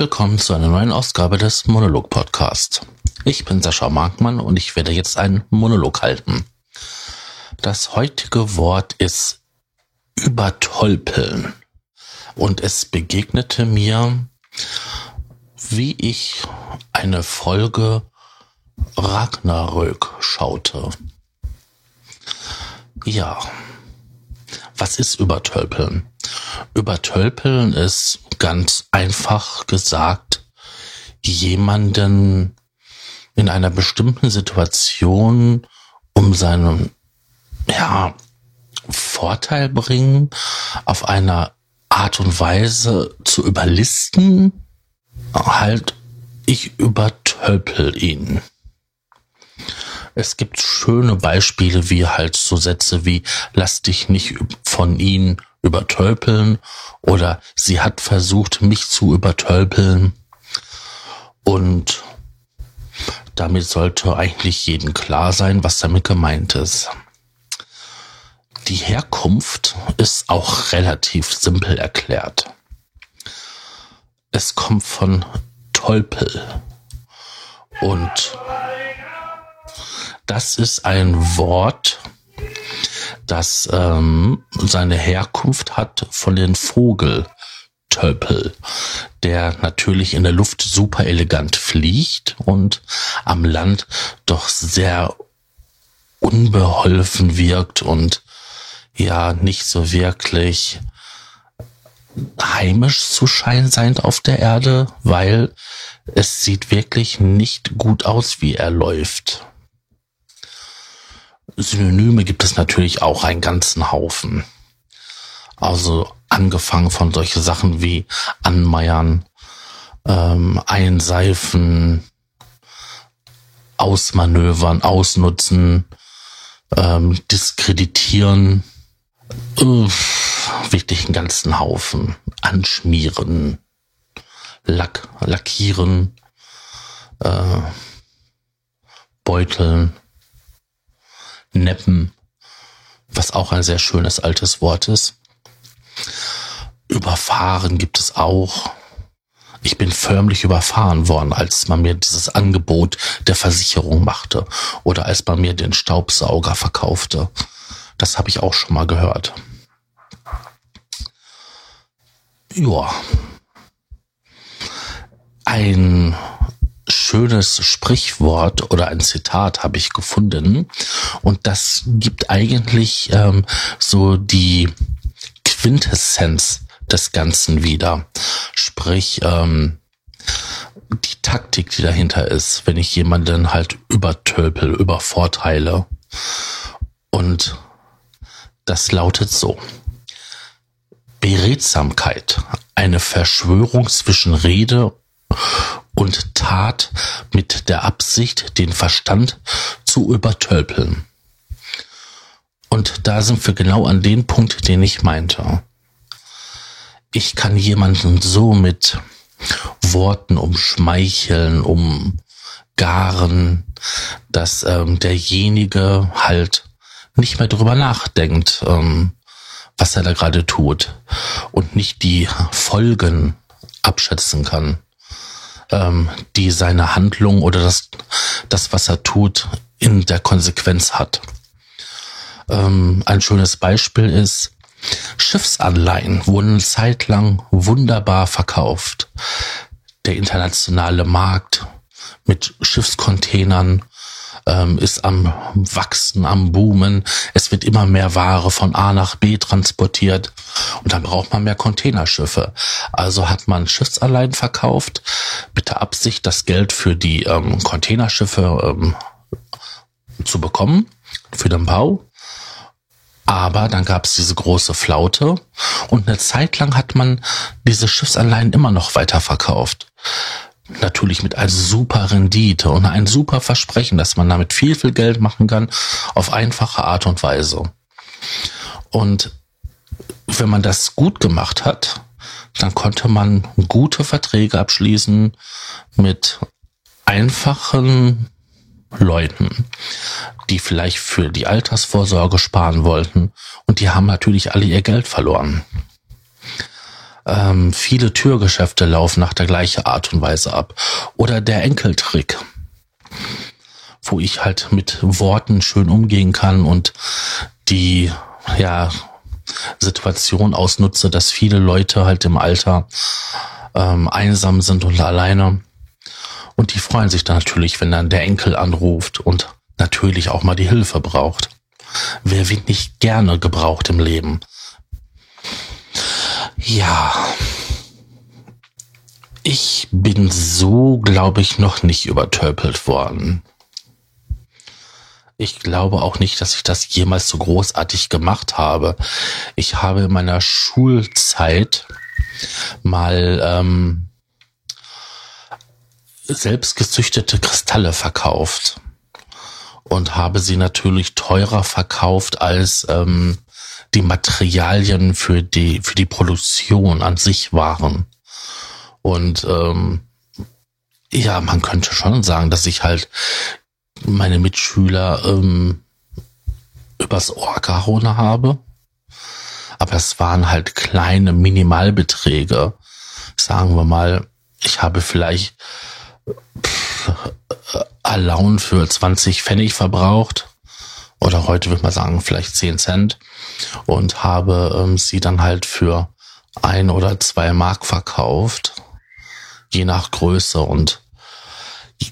willkommen zu einer neuen Ausgabe des Monolog Podcast. Ich bin Sascha Markmann und ich werde jetzt einen Monolog halten. Das heutige Wort ist übertolpeln und es begegnete mir, wie ich eine Folge Ragnarök schaute. Ja, was ist übertölpeln? Übertölpeln ist ganz einfach gesagt jemanden in einer bestimmten Situation um seinen ja, Vorteil bringen, auf eine Art und Weise zu überlisten, halt, ich übertölpel ihn. Es gibt schöne Beispiele wie halt so Sätze wie lass dich nicht von ihnen übertölpeln oder sie hat versucht, mich zu übertölpeln. Und damit sollte eigentlich jedem klar sein, was damit gemeint ist. Die Herkunft ist auch relativ simpel erklärt. Es kommt von Tolpel. Und das ist ein Wort, das ähm, seine Herkunft hat von den Vogeltöpel, der natürlich in der Luft super elegant fliegt und am Land doch sehr unbeholfen wirkt und ja nicht so wirklich heimisch zu scheinen sein auf der Erde, weil es sieht wirklich nicht gut aus, wie er läuft. Synonyme gibt es natürlich auch einen ganzen Haufen. Also angefangen von solche Sachen wie anmeiern, ähm, einseifen, ausmanövern, ausnutzen, ähm, diskreditieren, Uff, wirklich einen ganzen Haufen. Anschmieren, Lack, lackieren, äh, beuteln, neppen, was auch ein sehr schönes altes Wort ist. Überfahren gibt es auch. Ich bin förmlich überfahren worden, als man mir dieses Angebot der Versicherung machte oder als man mir den Staubsauger verkaufte. Das habe ich auch schon mal gehört. Ja. Ein schönes Sprichwort oder ein Zitat habe ich gefunden und das gibt eigentlich ähm, so die Quintessenz des Ganzen wieder. Sprich, ähm, die Taktik, die dahinter ist, wenn ich jemanden halt übertölpel, übervorteile. Und das lautet so. Beredsamkeit, eine Verschwörung zwischen Rede und Tat mit der Absicht, den Verstand zu übertölpeln. Und da sind wir genau an dem Punkt, den ich meinte. Ich kann jemanden so mit Worten umschmeicheln, umgaren, dass ähm, derjenige halt nicht mehr drüber nachdenkt, ähm, was er da gerade tut und nicht die Folgen abschätzen kann ähm, die seine Handlung oder das, das, was er tut, in der Konsequenz hat. Ähm, ein schönes Beispiel ist, Schiffsanleihen wurden eine Zeit lang wunderbar verkauft. Der internationale Markt mit Schiffscontainern ähm, ist am Wachsen, am Boomen. Es wird immer mehr Ware von A nach B transportiert und dann braucht man mehr Containerschiffe. Also hat man Schiffsanleihen verkauft mit der Absicht, das Geld für die ähm, Containerschiffe ähm, zu bekommen, für den Bau. Aber dann gab es diese große Flaute und eine Zeit lang hat man diese Schiffsanleihen immer noch weiter verkauft natürlich mit einer super Rendite und ein super Versprechen, dass man damit viel, viel Geld machen kann auf einfache Art und Weise. Und wenn man das gut gemacht hat, dann konnte man gute Verträge abschließen mit einfachen Leuten, die vielleicht für die Altersvorsorge sparen wollten und die haben natürlich alle ihr Geld verloren. Ähm, viele Türgeschäfte laufen nach der gleichen Art und Weise ab. Oder der Enkeltrick, wo ich halt mit Worten schön umgehen kann und die, ja, Situation ausnutze, dass viele Leute halt im Alter ähm, einsam sind und alleine. Und die freuen sich dann natürlich, wenn dann der Enkel anruft und natürlich auch mal die Hilfe braucht. Wer wird nicht gerne gebraucht im Leben? Ja. Ich bin so, glaube ich, noch nicht übertölpelt worden. Ich glaube auch nicht, dass ich das jemals so großartig gemacht habe. Ich habe in meiner Schulzeit mal ähm, selbst gezüchtete Kristalle verkauft und habe sie natürlich teurer verkauft als ähm, die Materialien für die für die Produktion an sich waren. Und ähm, ja, man könnte schon sagen, dass ich halt meine Mitschüler ähm, übers Ohr gehauen habe. Aber es waren halt kleine Minimalbeträge. Sagen wir mal, ich habe vielleicht Alaun für 20 Pfennig verbraucht oder heute würde man sagen vielleicht 10 Cent und habe ähm, sie dann halt für ein oder zwei Mark verkauft, je nach Größe und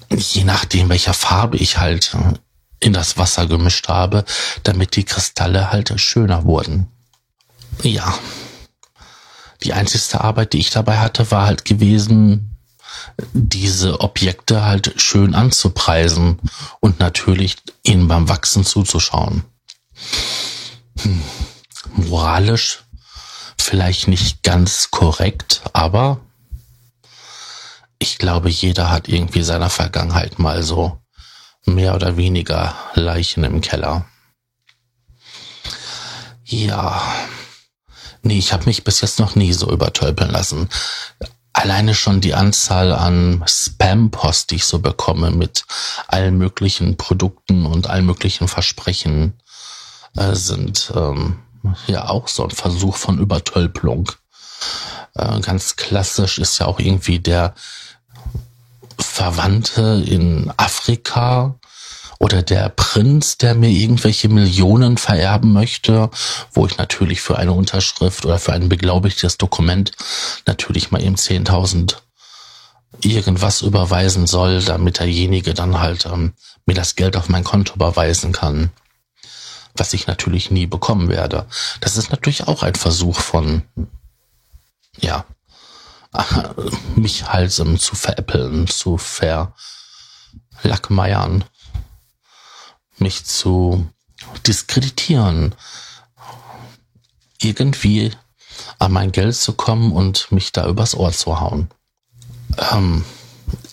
je nachdem, welcher Farbe ich halt in das Wasser gemischt habe, damit die Kristalle halt schöner wurden. Ja. Die einzigste Arbeit, die ich dabei hatte, war halt gewesen, diese Objekte halt schön anzupreisen und natürlich ihnen beim Wachsen zuzuschauen. Hm. Moralisch vielleicht nicht ganz korrekt, aber ich glaube, jeder hat irgendwie seiner Vergangenheit mal so mehr oder weniger Leichen im Keller. Ja. Nee, ich habe mich bis jetzt noch nie so übertölpeln lassen alleine schon die Anzahl an Spam-Post, die ich so bekomme mit allen möglichen Produkten und allen möglichen Versprechen, äh, sind ähm, ja auch so ein Versuch von Übertölpelung. Äh, ganz klassisch ist ja auch irgendwie der Verwandte in Afrika, oder der Prinz, der mir irgendwelche Millionen vererben möchte, wo ich natürlich für eine Unterschrift oder für ein beglaubigtes Dokument natürlich mal eben 10.000 irgendwas überweisen soll, damit derjenige dann halt ähm, mir das Geld auf mein Konto überweisen kann, was ich natürlich nie bekommen werde. Das ist natürlich auch ein Versuch von, ja, mich um, zu veräppeln, zu verlackmeiern mich zu diskreditieren, irgendwie an mein Geld zu kommen und mich da übers Ohr zu hauen. Ähm,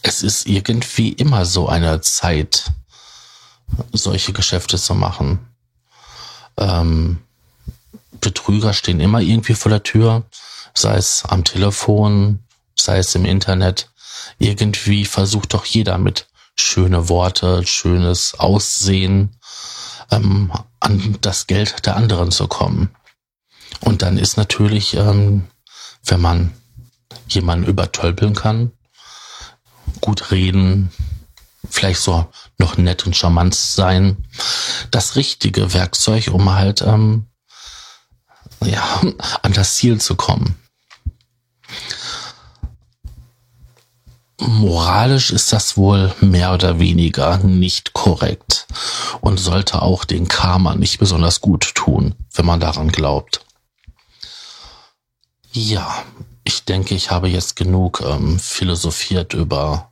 es ist irgendwie immer so eine Zeit, solche Geschäfte zu machen. Ähm, Betrüger stehen immer irgendwie vor der Tür, sei es am Telefon, sei es im Internet. Irgendwie versucht doch jeder mit schöne Worte, schönes Aussehen, ähm, an das Geld der anderen zu kommen. Und dann ist natürlich, ähm, wenn man jemanden übertölpeln kann, gut reden, vielleicht so noch nett und charmant sein, das richtige Werkzeug, um halt ähm, ja, an das Ziel zu kommen. Moralisch ist das wohl mehr oder weniger nicht korrekt und sollte auch den Karma nicht besonders gut tun, wenn man daran glaubt. Ja, ich denke, ich habe jetzt genug ähm, philosophiert über,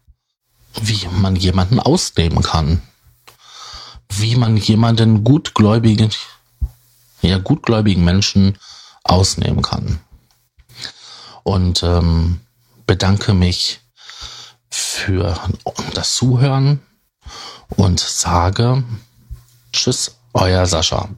wie man jemanden ausnehmen kann, wie man jemanden gutgläubigen, ja gutgläubigen Menschen ausnehmen kann. Und ähm, bedanke mich für das Zuhören und sage Tschüss, euer Sascha.